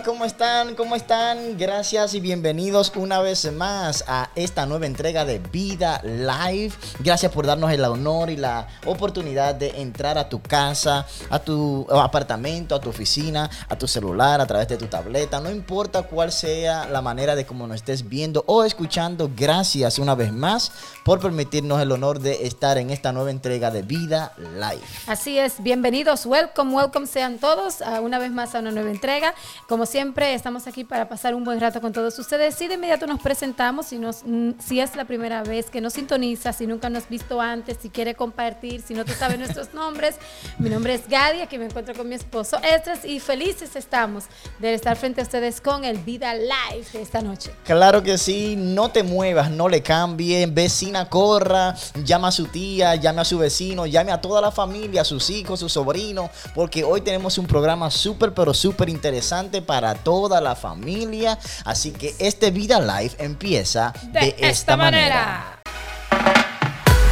¿cómo están? ¿Cómo están? Gracias y bienvenidos una vez más a esta nueva entrega de Vida Live. Gracias por darnos el honor y la oportunidad de entrar a tu casa, a tu apartamento, a tu oficina, a tu celular, a través de tu tableta. No importa cuál sea la manera de cómo nos estés viendo o escuchando. Gracias una vez más por permitirnos el honor de estar en esta nueva entrega de Vida Live. Así es, bienvenidos, welcome, welcome sean todos a una vez más a una nueva entrega entrega. Como siempre, estamos aquí para pasar un buen rato con todos ustedes. Y de inmediato nos presentamos, si, nos, mm, si es la primera vez que nos sintoniza, si nunca nos has visto antes, si quiere compartir, si no te sabe nuestros nombres. Mi nombre es Gadi, aquí me encuentro con mi esposo Estras y felices estamos de estar frente a ustedes con el Vida Live de esta noche. Claro que sí, no te muevas, no le cambien, vecina corra, llama a su tía, llame a su vecino, llame a toda la familia, a sus hijos, sus sobrinos, porque hoy tenemos un programa súper, pero súper interesante para toda la familia. Así que este Vida Live empieza de, esta, manera.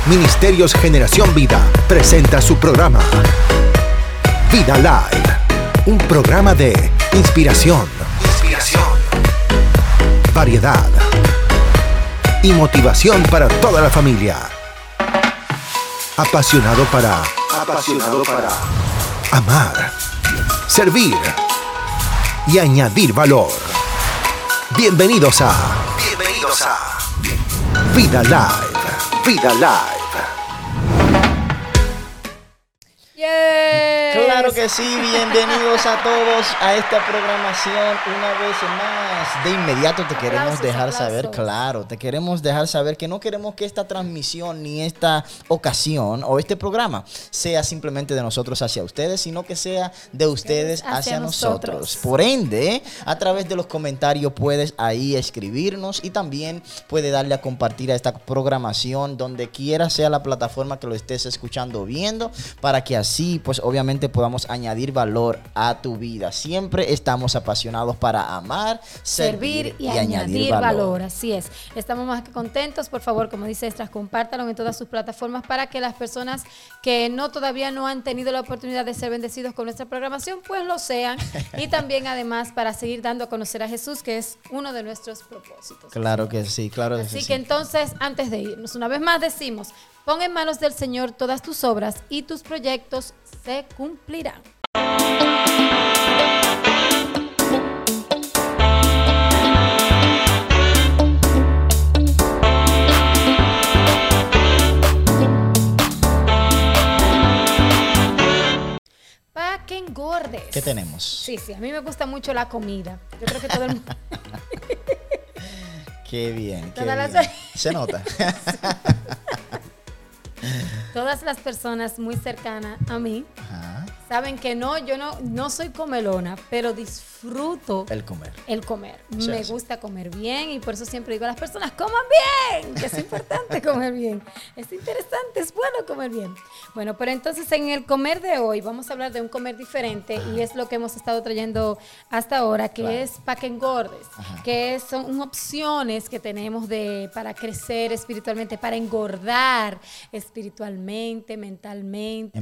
Ministerios Generación Vida presenta su programa Vida Live, un programa de inspiración, inspiración, variedad y motivación para toda la familia. Apasionado para apasionado para amar, servir y añadir valor. Bienvenidos a Bienvenidos a Vida Live. Vida Live. Claro que sí, bienvenidos a todos a esta programación una vez más. De inmediato te queremos dejar saber, claro, te queremos dejar saber que no queremos que esta transmisión ni esta ocasión o este programa sea simplemente de nosotros hacia ustedes, sino que sea de ustedes hacia, nosotros. Por ende, a través de los comentarios puedes ahí escribirnos y también puede darle a compartir a esta programación donde quiera sea la plataforma que lo estés escuchando o viendo para que así pues obviamente podamos añadir valor a tu vida. Siempre estamos apasionados para amar, servir, y, añadir, valor. Así es. Estamos más que contentos. Por favor, como dice Estras, compártanlo en todas sus plataformas para que las personas que no todavía no han tenido la oportunidad de ser bendecidos con nuestra programación, pues lo sean. y también además para seguir dando a conocer a Jesús, que es uno de nuestros propósitos. Claro que sí, claro que sí. Así que entonces, antes de irnos, una vez más decimos, Pon en manos del Señor todas tus obras y tus proyectos se cumplirán. Pa' que engordes. ¿Qué tenemos? Sí, sí, a mí me gusta mucho la comida. Yo creo que todo el mundo... Qué bien, qué bien. Se nota. Todas las personas muy cercanas a mí saben que no, yo no, no soy comelona, pero disfruto el comer. El comer. Me gusta comer bien y por eso siempre digo a las personas, coman bien, que es importante comer bien. Es interesante, es bueno comer bien. Bueno, pero entonces en el comer de hoy vamos a hablar de un comer diferente y es lo que hemos estado trayendo hasta ahora, que es para que engordes, que son opciones que tenemos de, para crecer espiritualmente, para engordar espiritualmente, mentalmente,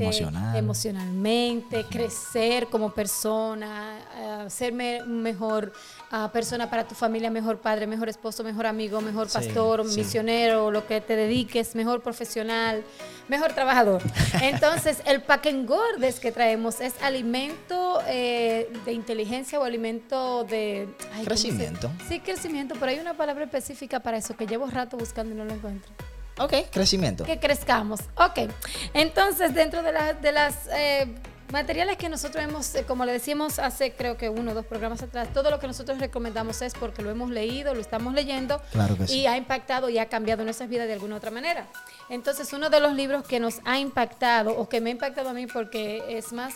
emocionalmente crecer como persona, uh, ser mejor ah, persona para tu familia, mejor padre, mejor esposo, mejor amigo, mejor pastor, misionero, lo que te dediques, mejor profesional, mejor trabajador. Entonces, el engordes que traemos es alimento eh, de inteligencia o alimento de... crecimiento. Sí, crecimiento, pero hay una palabra específica para eso que llevo rato buscando y no lo encuentro. Ok, crecimiento. Que crezcamos. Ok. Entonces, dentro de, de las eh, Materiales que nosotros hemos, eh, como le decíamos hace creo que uno o dos programas atrás, todo lo que nosotros recomendamos es porque lo hemos leído, lo estamos leyendo y ha impactado y ha cambiado nuestras vidas de alguna otra manera. Entonces, uno de los libros que nos ha impactado o que me ha impactado a mí porque es más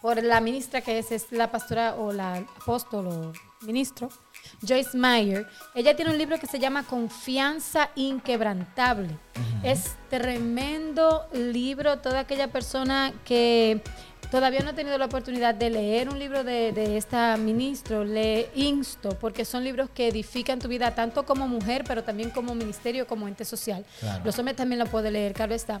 por la ministra que es, es la pastora o la apóstol o ministro, Joyce Meyer, ella tiene un libro que se llama Confianza Inquebrantable. Es tremendo libro, toda aquella persona que todavía no ha tenido la oportunidad de leer un libro de, esta ministro, le insto, porque son libros que edifican tu vida tanto como mujer, pero también como ministerio, como ente social. Los hombres también lo pueden leer, claro está.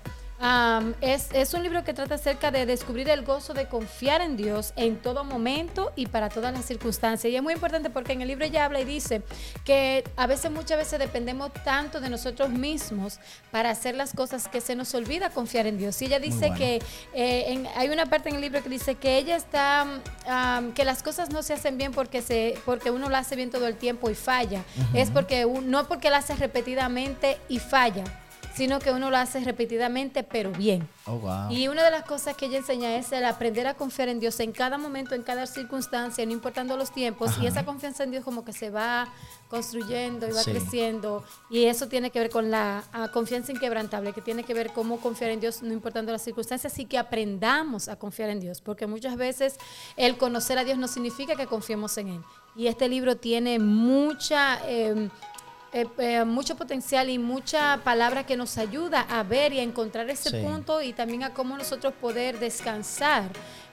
Es, es, un libro que trata acerca de descubrir el gozo de confiar en Dios en todo momento y para todas las circunstancias. Y es muy importante porque en el libro ella habla y dice que a veces, muchas veces dependemos tanto de nosotros mismos para hacer las cosas que se nos olvida confiar en Dios. Y ella dice que eh, hay una parte en el libro que dice que ella está, que las cosas no se hacen bien porque, se, porque uno lo hace bien todo el tiempo y falla. Es porque no porque lo hace repetidamente y falla sino que uno lo hace repetidamente, pero bien. Oh, y una de las cosas que ella enseña es el aprender a confiar en Dios en cada momento, en cada circunstancia, no importando los tiempos. Y esa confianza en Dios como que se va construyendo y va creciendo. Y eso tiene que ver con la confianza inquebrantable, que tiene que ver cómo confiar en Dios no importando las circunstancias y que aprendamos a confiar en Dios. Porque muchas veces el conocer a Dios no significa que confiemos en Él. Y este libro tiene mucha... Em, eh, eh, mucho potencial y mucha palabra que nos ayuda a ver y a encontrar ese punto y también a cómo nosotros poder descansar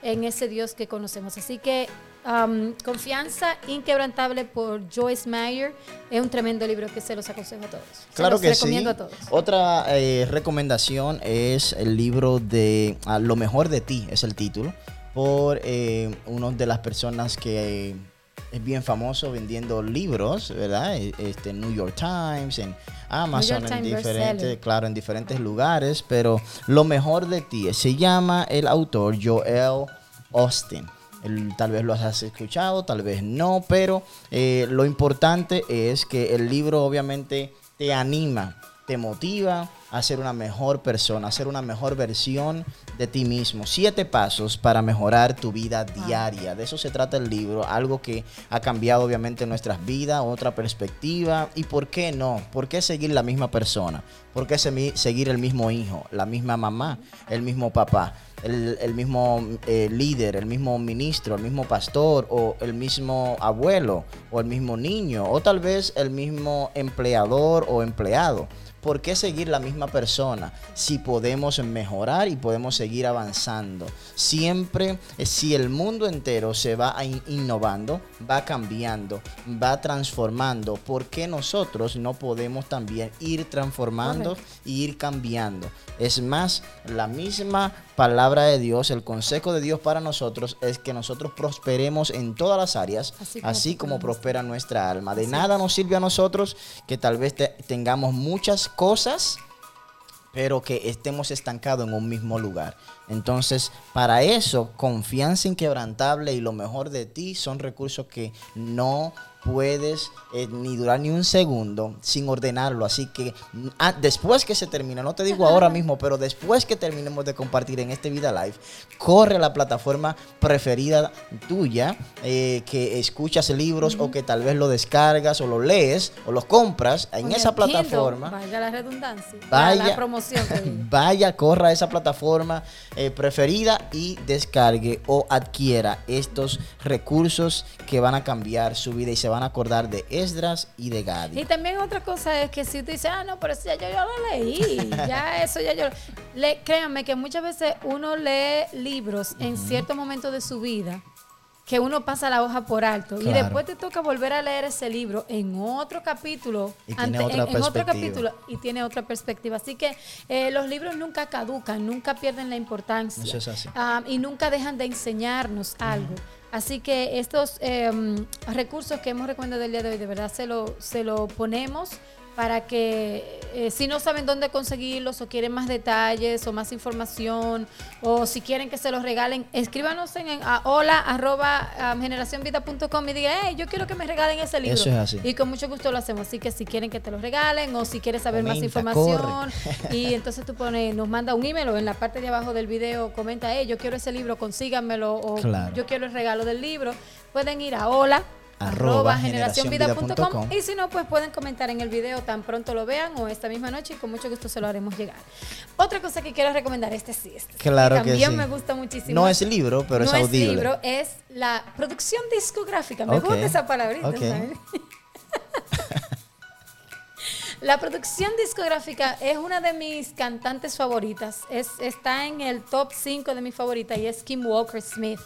en ese Dios que conocemos. Así que um, Confianza Inquebrantable por Joyce Meyer es un tremendo libro que se los aconsejo a todos. Claro que recomiendo A todos. Otra eh, recomendación es el libro de Lo mejor de ti, es el título, por una de las personas que es bien famoso vendiendo libros, ¿verdad? E, este, New York Times, en Amazon, en diferentes, claro, en diferentes lugares, pero lo mejor de ti se llama el autor Joel Austin. tal vez lo has escuchado, tal vez no, pero eh, lo importante es que el libro obviamente te anima, te motiva a ser una mejor persona, a ser una mejor versión de ti mismo. Siete pasos para mejorar tu vida diaria. De eso se trata el libro, algo que ha cambiado obviamente nuestras vidas, otra perspectiva. ¿Y por qué no? ¿Por qué seguir la misma persona? ¿Por qué seguir el mismo hijo, la misma mamá, el mismo papá? El, mismo eh, líder, el mismo ministro, el mismo pastor o el mismo abuelo o el mismo niño o tal vez el mismo empleador o empleado. ¿Por qué seguir la misma persona si podemos mejorar y podemos seguir avanzando? Siempre, eh, si el mundo entero se va innovando, va cambiando, va transformando, ¿por qué nosotros no podemos también ir transformando y ir cambiando? Es más, la misma palabra de Dios, el consejo de Dios para nosotros es que nosotros prosperemos en todas las áreas, así como, prospera nuestra alma. De nada nos sirve a nosotros que tal vez tengamos muchas cosas, pero que estemos estancados en un mismo lugar. Entonces, para eso, confianza inquebrantable y lo mejor de ti son recursos que no puedes eh, ni durar ni un segundo sin ordenarlo. Así que ah, después que se termina, no te digo ahora mismo, pero después que terminemos de compartir en este Vida Live, corre a la plataforma preferida tuya, eh, que escuchas libros o que tal vez lo descargas o lo lees o los compras en esa plataforma. vaya la redundancia. Vaya, la promoción. vaya, corra a esa plataforma eh, preferida y descargue o adquiera estos recursos que van a cambiar su vida y se van a acordar de Esdras y de Gadi. Y también otra cosa es que si tú dices, ah, no, pero eso ya yo, lo leí, ya eso ya yo... Le, créanme que muchas veces uno lee libros en cierto momento de su vida que uno pasa la hoja por alto. Y después te toca volver a leer ese libro en otro capítulo y tiene otra en, otro capítulo y tiene otra perspectiva. Así que eh, los libros nunca caducan nunca pierden la importancia. Eso es así. Ah, y nunca dejan de enseñarnos algo. Así que estos em, recursos que hemos recomendado el día de hoy, de verdad se lo, se lo ponemos para que eh, si no saben dónde conseguirlos o quieren más detalles o más información o si quieren que se los regalen, escríbanos en, a hola arroba generacionvida.com y digan, hey, yo quiero que me regalen ese libro. Eso es así. Y con mucho gusto lo hacemos. Así que si quieren que te lo regalen o si quieres saber más información y entonces tú pones, nos manda un email o en la parte de abajo del video comenta, hey, yo quiero ese libro, consíganmelo o yo quiero el regalo del libro. Pueden ir a hola arroba generacionvida.com y si no, pues pueden comentar en el video tan pronto lo vean o esta misma noche y con mucho gusto se lo haremos llegar. Otra cosa que quiero recomendar, este sí, este claro que también me gusta muchísimo. No es libro, pero es audible. No es libro, es la producción discográfica. Me gusta esa palabrita. La producción discográfica es una de mis cantantes favoritas. Es, está en el top 5 de mis favoritas y es Kim Walker Smith.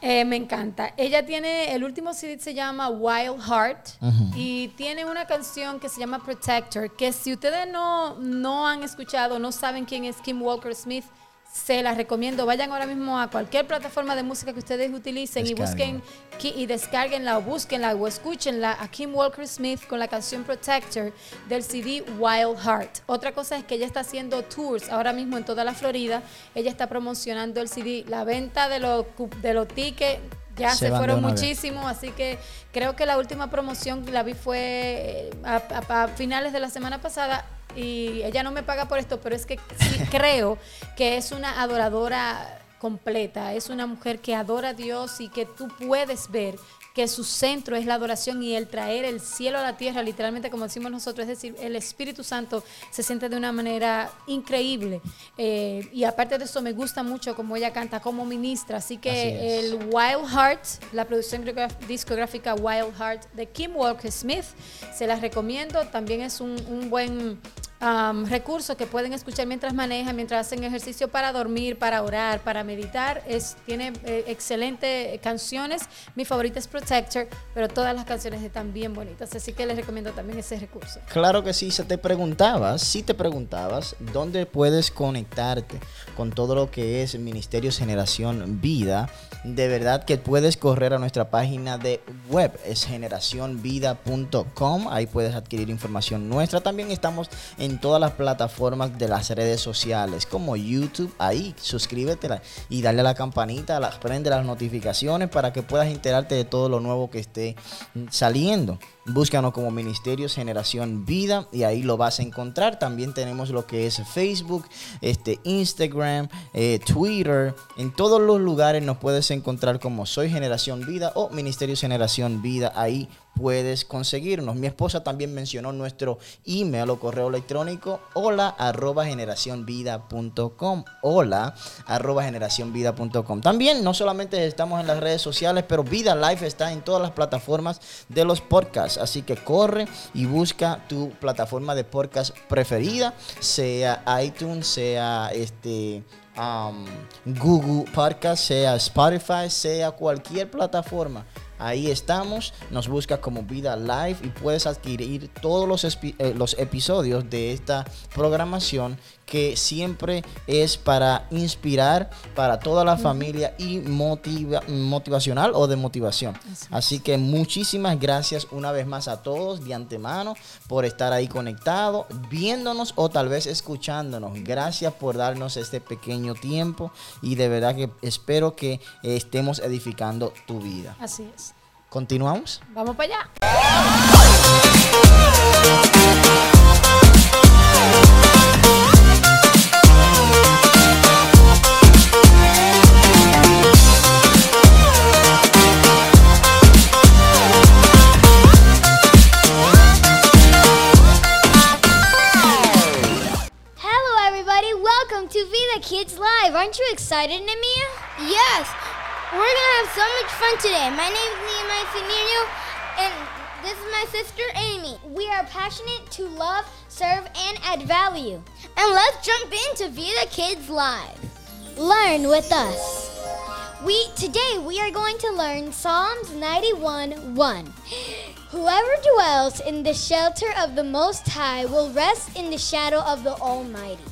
Eh, me encanta. Ella tiene, el último CD se llama Wild Heart y tiene una canción que se llama Protector, que si ustedes no, no han escuchado, no saben quién es Kim Walker Smith, se las recomiendo. Vayan ahora mismo a cualquier plataforma de música que ustedes utilicen y busquen y descarguenla o búsquenla o escúchenla a Kim Walker Smith con la canción Protector del CD Wild Heart. Otra cosa es que ella está haciendo tours ahora mismo en toda la Florida. Ella está promocionando el CD. La venta de los, de los tickets ya se, fueron muchísimos, así que creo que la última promoción que la vi fue eh, a finales de la semana pasada y ella no me paga por esto, pero es que sí creo que es una adoradora completa, es una mujer que adora a Dios y que tú puedes ver que su centro es la adoración y el traer el cielo a la tierra, literalmente como decimos nosotros, es decir, el Espíritu Santo se siente de una manera increíble. Eh, y aparte de eso, me gusta mucho como ella canta, como ministra. Así que el Wild Heart, la producción discográfica Wild Heart de Kim Walker Smith, se las recomiendo. También es un, un buen recursos que pueden escuchar mientras manejan, mientras hacen ejercicio para dormir, para orar, para meditar. Es, tiene eh, excelentes canciones. Mi favorita es Protector, pero todas las canciones están bien bonitas. Así que les recomiendo también ese recurso. Claro que sí, se te preguntabas, si te preguntabas, ¿dónde puedes conectarte con todo lo que es Ministerios Generación Vida? De verdad que puedes correr a nuestra página de web, es generacionvida.com. Ahí puedes adquirir información nuestra. También estamos en en todas las plataformas de las redes sociales, como YouTube. Ahí suscríbete y dale a la campanita, prende las notificaciones para que puedas enterarte de todo lo nuevo que esté saliendo. Búscanos como Ministerios Generación Vida y ahí lo vas a encontrar. También tenemos lo que es Facebook, este, Instagram, eh, Twitter. En todos los lugares nos puedes encontrar como Soy Generación Vida o Ministerios Generación Vida. Ahí puedes conseguirnos. Mi esposa también mencionó nuestro email o correo electrónico hola arroba generacionvida.com hola arroba también no solamente estamos en las redes sociales pero Vida Life está en todas las plataformas de los podcasts Así que corre y busca tu plataforma de podcast preferida, sea iTunes, sea este um, Google Podcast, sea Spotify, sea cualquier plataforma. Ahí estamos, nos busca como Vida Live y puedes adquirir todos los, eh, los episodios de esta programación que siempre es para inspirar para toda la familia y motiva, motivacional o de motivación. Así, que muchísimas gracias una vez más a todos de antemano por estar ahí conectados, viéndonos o tal vez escuchándonos. Gracias por darnos este pequeño tiempo y de verdad que espero que estemos edificando tu vida. Así es. ¿Continuamos? Vamos para allá. Aren't you excited, Nemia? Yes. We're going to have so much fun today. My name is Nehemiah Finino, and this is my sister, Amy. We are passionate to love, serve, and add value. And let's jump into Vita Kids Live. Learn with us. We Today we are going to learn Psalms 91 1. Whoever dwells in the shelter of the Most High will rest in the shadow of the Almighty.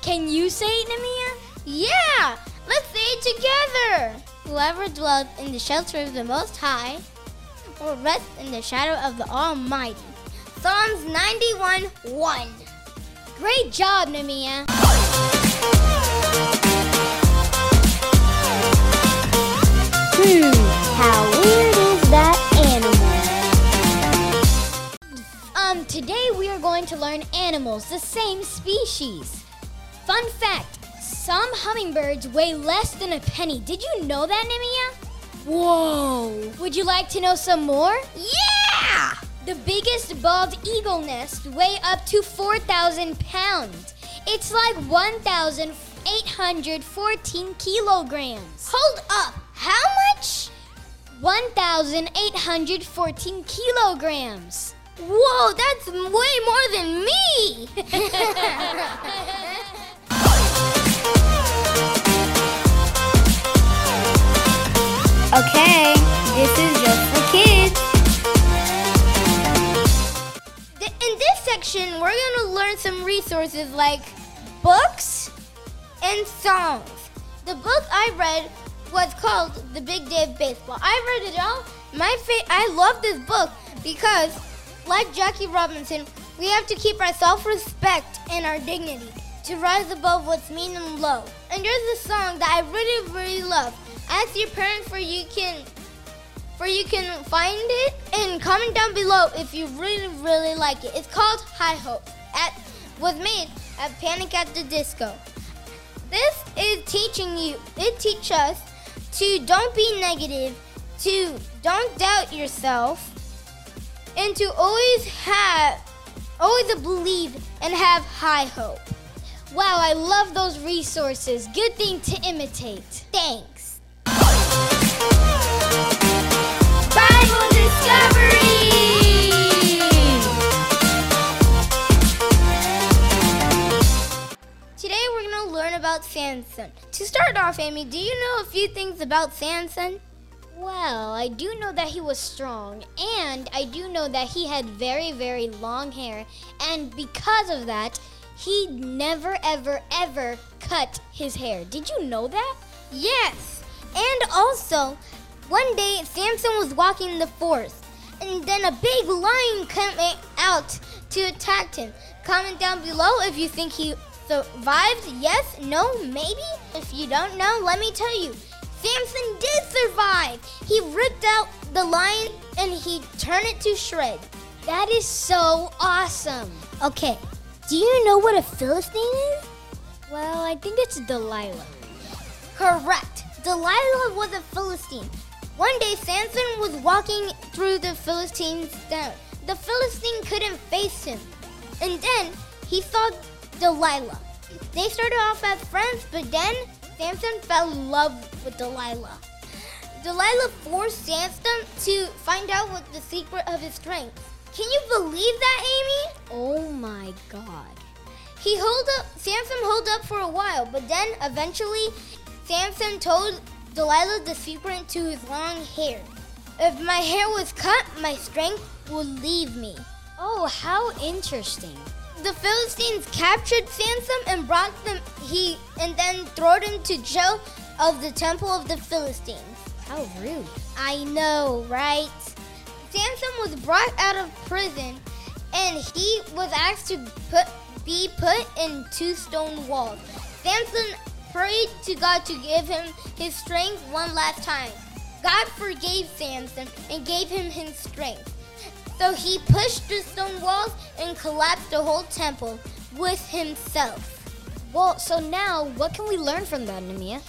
Can you say it, Namia? Yeah! Let's say it together! Whoever dwells in the shelter of the Most High will rest in the shadow of the Almighty. Psalms 91 1. Great job, Namia! Hmm, how weird is that animal? Um, today we are going to learn animals, the same species. Fun fact some hummingbirds weigh less than a penny. Did you know that, Nimia? Whoa! Would you like to know some more? Yeah! The biggest bald eagle nest weigh up to 4,000 pounds. It's like 1,814 kilograms. Hold up! How much? 1,814 kilograms. Whoa, that's way more than me! Okay, this is just for kids. In this section, we're going to learn some resources like books and songs. The book I read was called The Big Day of Baseball. I read it all. My fa- I love this book because, like Jackie Robinson, we have to keep our self-respect and our dignity to rise above what's mean and low. And there's a song that I really, really love. Ask your parents for you can for you can find it and comment down below if you really, really like it. It's called High Hope. At was made at Panic at the Disco. This is teaching you. It teaches us to don't be negative, to don't doubt yourself, and to always have, always believe and have high hope. Wow, I love those resources. Good thing to imitate. Thanks. About Samson. To start off, Amy, do you know a few things about Samson? Well, I do know that he was strong, and I do know that he had very, very long hair, and because of that, he never, ever, ever cut his hair. Did you know that? Yes. And also, one day Samson was walking in the forest, and then a big lion came out to attack him. Comment down below if you think he survived. Yes, no, maybe. If you don't know, let me tell you. Samson did survive. He ripped out the lion and he turned it to shreds. That is so awesome. Okay, do you know what a Philistine is? Well, I think it's Delilah. Correct. Delilah was a Philistine. One day, Samson was walking through the Philistines' town. The Philistine couldn't face him. And then he saw Delilah. They started off as friends, but then Samson fell in love with Delilah. Delilah forced Samson to find out what the secret of his strength. Can you believe that, Amy? Oh my god. He held up, Samson held up for a while, but then eventually Samson told Delilah the secret to his long hair. If my hair was cut, my strength would leave me. Oh, how interesting. The Philistines captured Samson and brought them he and then threw him to jail of the temple of the Philistines. How rude. I know, right? Samson was brought out of prison and he was asked to put, be put in two stone walls. Samson prayed to God to give him his strength one last time. God forgave Samson and gave him his strength. So he pushed the stone walls and collapsed the whole temple with himself. Well, so now what can we learn from that, Namia?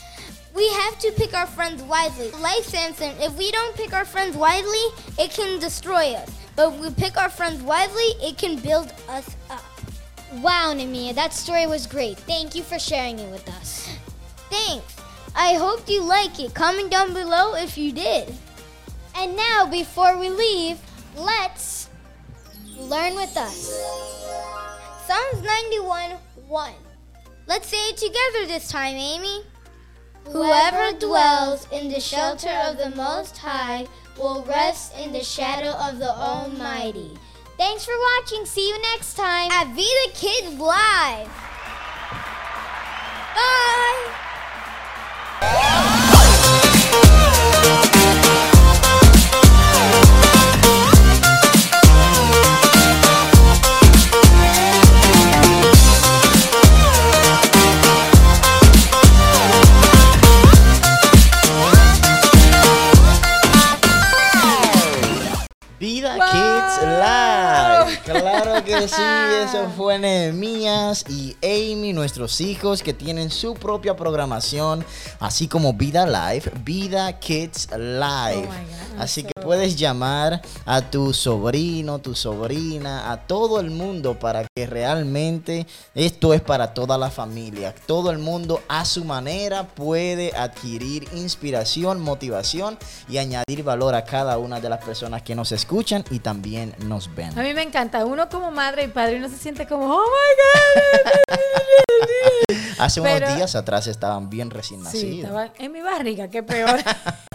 We have to pick our friends wisely. Like Samson, if we don't pick our friends wisely, it can destroy us. But if we pick our friends wisely, it can build us up. Wow, Namia, that story was great. Thank you for sharing it with us. Thanks. I hope you like it. Comment down below if you did. And now, before we leave, let's learn with us. Psalms 91 1. Let's say it together this time, Amy. Whoever dwells in the shelter of the Most High will rest in the shadow of the Almighty. Thanks for watching. See you next time. At Vida Kids Live. Bye. Que sí, eso fue Nehemías y Amy, nuestros hijos que tienen su propia programación, así como Vida Live, Vida Kids Live. Oh así que puedes llamar a tu sobrino, tu sobrina, a todo el mundo para que realmente esto es para toda la familia. Todo el mundo a su manera puede adquirir inspiración, motivación y añadir valor a cada una de las personas que nos escuchan y también nos ven. A mí me encanta. Uno como madre y padre, uno se siente como, oh my God. Hace Pero- unos días atrás estaban bien recién Sí, nacidos. estaba en mi barriga, qué peor.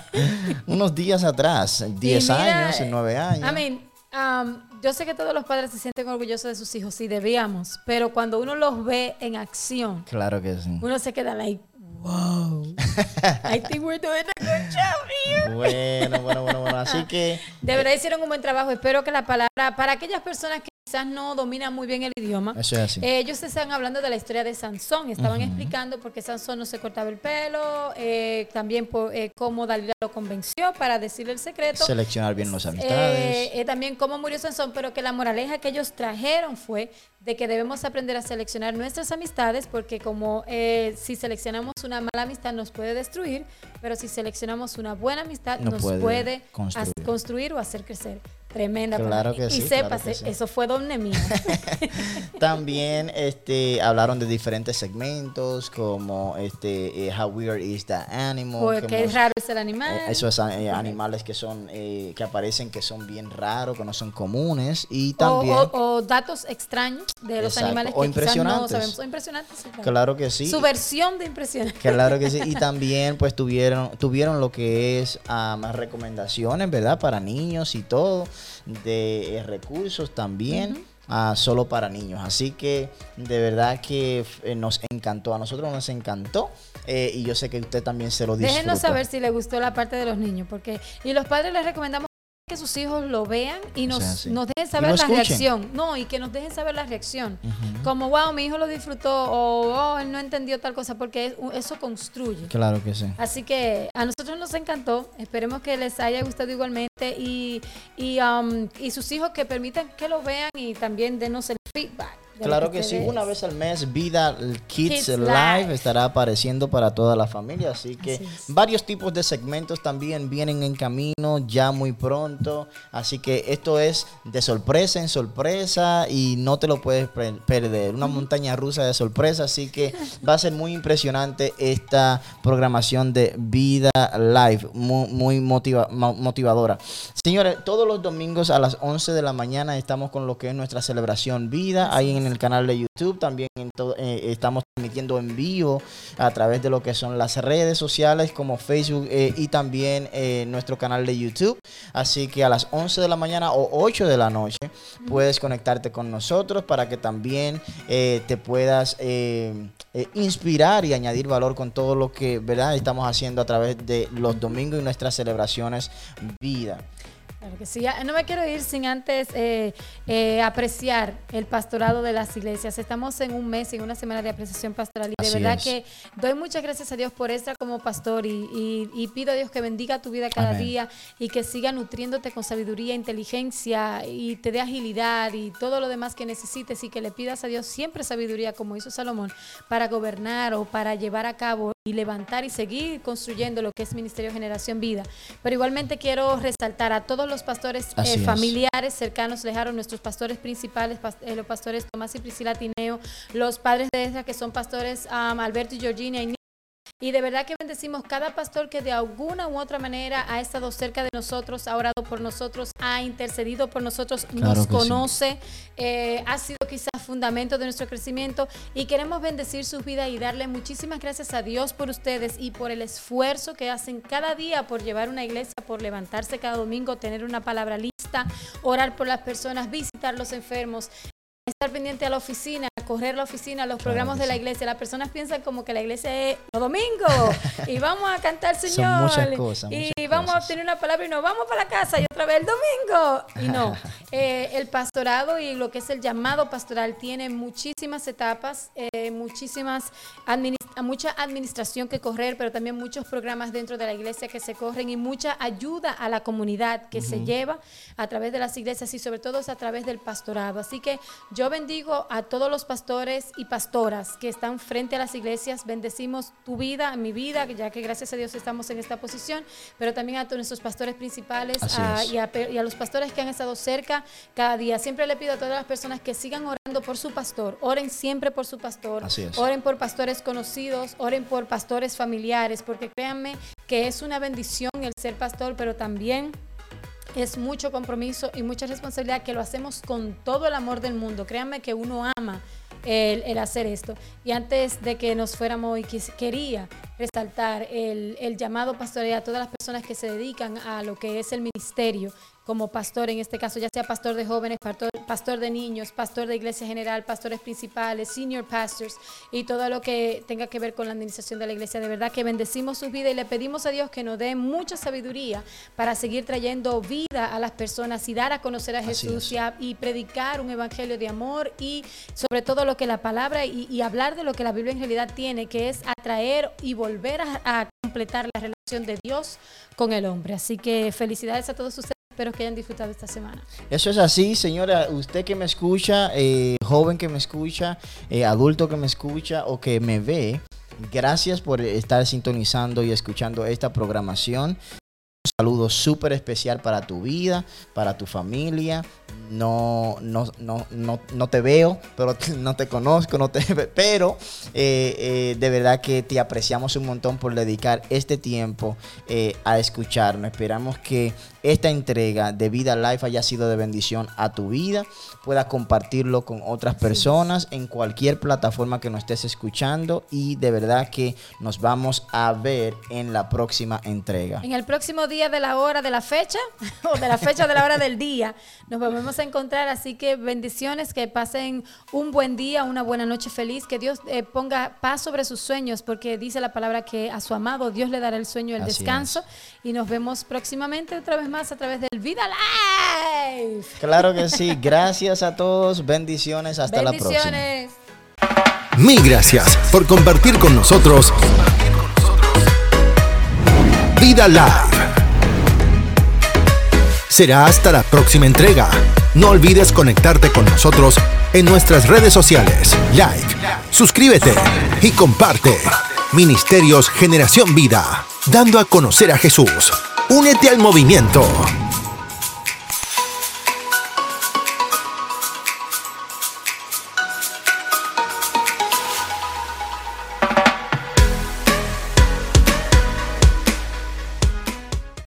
Unos días atrás, 10 Y mira, años, 9 años. I mean, yo sé que todos los padres se sienten orgullosos de sus hijos, sí, debíamos, pero cuando uno los ve en acción, claro que sí. Uno se queda like, wow, I think we're doing a good job here. Bueno, bueno, bueno, bueno, así que... De verdad hicieron un buen trabajo, espero que la palabra, para aquellas personas que quizás no dominan muy bien el idioma. Eso es así. Eh, ellos estaban hablando de la historia de Sansón, estaban explicando por qué Sansón no se cortaba el pelo, eh, también por, eh, cómo Dalila lo convenció para decirle el secreto. Seleccionar bien los amistades. también cómo murió Sansón, pero que la moraleja que ellos trajeron fue de que debemos aprender a seleccionar nuestras amistades, porque como si seleccionamos una mala amistad nos puede destruir, pero si seleccionamos una buena amistad nos puede, construir o hacer crecer. Tremenda. Claro que sí. Y sépase, eso fue Don Nemía. También este, hablaron de diferentes segmentos como este, eh, How Weird is the Animal. Porque es raro es el animal. Eh, esos eh, animales que son que aparecen que son bien raros, que no son comunes. Y también... O, datos extraños de los animales que o impresionantes. no sabemos. O impresionantes. claro. que sí. Su versión de impresionante. Claro que sí. Y también pues tuvieron, tuvieron lo que es ah, más recomendaciones, ¿verdad? Para niños y todo de eh, recursos también. Ah, solo para niños. Así que de verdad que eh, nos encantó. A nosotros nos encantó. Eh, y yo sé que usted también se lo disfrutó. Déjenos saber si le gustó la parte de los niños. porque Y los padres les recomendamos que sus hijos lo vean y nos, nos dejen saber la reacción. No, y que nos dejen saber la reacción. Como, wow, mi hijo lo disfrutó o oh, él no entendió tal cosa, porque eso construye. Claro que sí. Así que a nosotros nos encantó. Esperemos que les haya gustado igualmente y, y, um, y sus hijos que permitan que lo vean y también denos el feedback. Claro que, sí, una vez al mes Vida Kids, Live, estará apareciendo para toda la familia, así que varios tipos de segmentos también vienen en camino ya muy pronto, así que esto es de sorpresa en sorpresa y no te lo puedes perder, una montaña rusa de sorpresa, así que va a ser muy impresionante esta programación de Vida Live, muy, motivadora. Señores, todos los domingos a las 11 de la mañana estamos con lo que es nuestra celebración Vida, ahí en en el canal de YouTube, también eh, estamos transmitiendo en vivo a través de lo que son las redes sociales como Facebook eh, y también eh, nuestro canal de YouTube. Así que a las 11 de la mañana o 8 de la noche puedes conectarte con nosotros para que también te puedas inspirar y añadir valor con todo lo que verdad estamos haciendo a través de los domingos y nuestras celebraciones vida. Claro que sí. No me quiero ir sin antes eh, eh, apreciar el pastorado de las iglesias. Estamos en un mes, en una semana de apreciación pastoral y de verdad que doy muchas gracias a Dios por esta como pastor y, pido a Dios que bendiga tu vida cada día y que siga nutriéndote con sabiduría, inteligencia y te dé agilidad y todo lo demás que necesites y que le pidas a Dios siempre sabiduría como hizo Salomón para gobernar o para llevar a cabo y levantar y seguir construyendo lo que es Ministerio Generación Vida. Pero igualmente quiero resaltar a todos los pastores eh, familiares, cercanos, lejanos, nuestros pastores principales, eh, los pastores Tomás y Priscila Tineo, los padres de esa que son pastores Alberto y Georgina y y de verdad que bendecimos cada pastor que de alguna u otra manera ha estado cerca de nosotros, ha orado por nosotros, ha intercedido por nosotros, nos conoce, eh, ha sido quizás fundamento de nuestro crecimiento y queremos bendecir su vida y darle muchísimas gracias a Dios por ustedes y por el esfuerzo que hacen cada día por llevar una iglesia, por levantarse cada domingo, tener una palabra lista, orar por las personas, visitar los enfermos, estar pendiente a la oficina, correr la oficina, los programas de la iglesia. Las personas piensan como que la iglesia es los domingos y vamos a cantar Señor. muchas cosas, y vamos a obtener una palabra y nos vamos para la casa y otra vez el domingo. Y no, eh, el pastorado y lo que es el llamado pastoral tiene muchísimas etapas, eh, muchísimas mucha administración que correr, pero también muchos programas dentro de la iglesia que se corren y mucha ayuda a la comunidad que se lleva a través de las iglesias y sobre todo a través del pastorado. Así que yo bendigo a todos los pastores y pastoras que están frente a las iglesias. Bendecimos tu vida, mi vida, ya que gracias a Dios estamos en esta posición, pero también a todos nuestros pastores principales y, a, los pastores que han estado cerca cada día. Siempre le pido a todas las personas que sigan orando por su pastor. Oren siempre por su pastor. Oren por pastores conocidos, oren por pastores familiares, porque créanme que es una bendición el ser pastor, pero también es mucho compromiso y mucha responsabilidad que lo hacemos con todo el amor del mundo. Créanme que uno ama el, hacer esto. Y antes de que nos fuéramos, y quería resaltar el, el llamado pastoral a todas las personas que se dedican a lo que es el ministerio como pastor, en este caso, ya sea pastor de jóvenes, pastor, pastor, de niños, pastor de iglesia general, pastores principales, senior pastors y todo lo que tenga que ver con la administración de la iglesia. De verdad que bendecimos su vida y le pedimos a Dios que nos dé mucha sabiduría para seguir trayendo vida a las personas y dar a conocer a Jesús y, predicar un evangelio de amor y sobre todo lo que la palabra y, hablar de lo que la Biblia en realidad tiene, que es atraer y volver a, a completar la relación de Dios con el hombre. Así que felicidades a todos ustedes. Espero que hayan disfrutado esta semana. Eso es así, señora. Usted que me escucha, eh, joven que me escucha, eh, adulto que me escucha o que me ve, gracias por estar sintonizando y escuchando esta programación. Un saludo súper especial para tu vida, para tu familia, no, no, no, no, no te veo, pero no te conozco, no te, pero eh, eh, de verdad que te apreciamos un montón por dedicar este tiempo eh, a escucharnos. Esperamos que esta entrega de Vida Life haya sido de bendición a tu vida, puedas compartirlo con otras personas en cualquier plataforma que nos estés escuchando y de verdad que nos vamos a ver en la próxima entrega. En el próximo día de la hora de la fecha o de la fecha de la hora del día, nos vemos a encontrar. Así que bendiciones, que pasen un buen día, una buena noche feliz, que Dios eh, ponga paz sobre sus sueños, porque dice la palabra que a su amado Dios le dará el sueño, el descanso. Y nos vemos próximamente otra vez más a través del Vida Live. Claro que sí. Gracias a todos. Bendiciones. Hasta la próxima. Mil gracias por compartir con nosotros Vida Live será hasta la próxima entrega. No olvides conectarte con nosotros en nuestras redes sociales. Like, suscríbete y comparte. Ministerios Generación Vida, dando a conocer a Jesús. Únete al movimiento.